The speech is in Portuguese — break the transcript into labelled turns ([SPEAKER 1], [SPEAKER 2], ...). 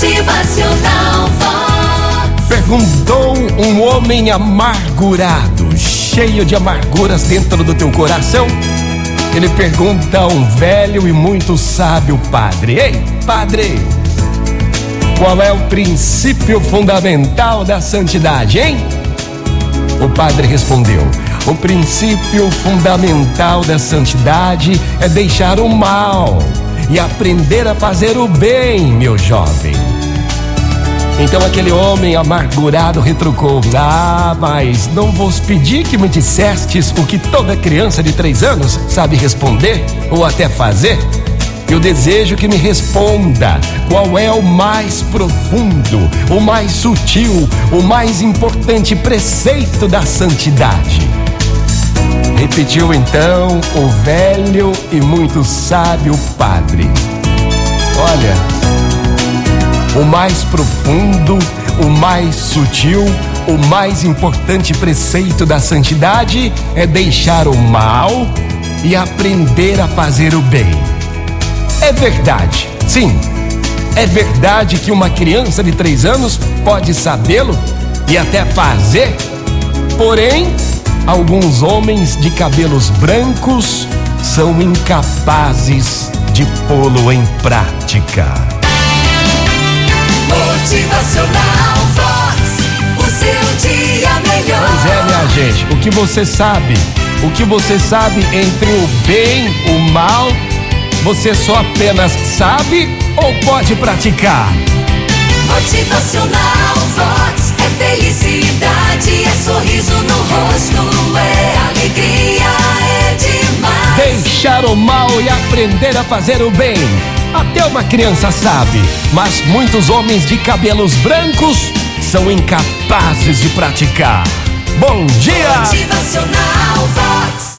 [SPEAKER 1] Motivacional Vox.
[SPEAKER 2] Perguntou um homem amargurado, cheio de amarguras dentro do teu coração. Ele pergunta a um velho e muito sábio padre: Ei, padre, qual é o princípio fundamental da santidade, hein? O padre respondeu: O princípio fundamental da santidade é deixar o mal e aprender a fazer o bem, meu jovem. Então aquele homem amargurado retrucou: Ah, mas não vos pedi que me dissestes o que toda criança de três anos sabe responder ou até fazer? Eu desejo que me responda qual é o mais profundo, o mais sutil, o mais importante preceito da santidade. Repetiu então o velho e muito sábio padre. Olha, o mais profundo, o mais sutil, o mais importante preceito da santidade é deixar o mal e aprender a fazer o bem. É verdade, sim, é verdade que uma criança de três anos pode sabê-lo e até fazer, porém, alguns homens de cabelos brancos são incapazes de pô-lo em prática.
[SPEAKER 1] Motivacional Vox. O seu dia melhor.
[SPEAKER 2] Pois é, minha gente, o que você sabe? O que você sabe entre o bem e o mal? Você só apenas sabe ou pode praticar?
[SPEAKER 1] Motivacional Vox. É felicidade,
[SPEAKER 2] e aprender a fazer o bem. Até uma criança sabe, mas muitos homens de cabelos brancos são incapazes de praticar. Bom dia! Motivacional Vox.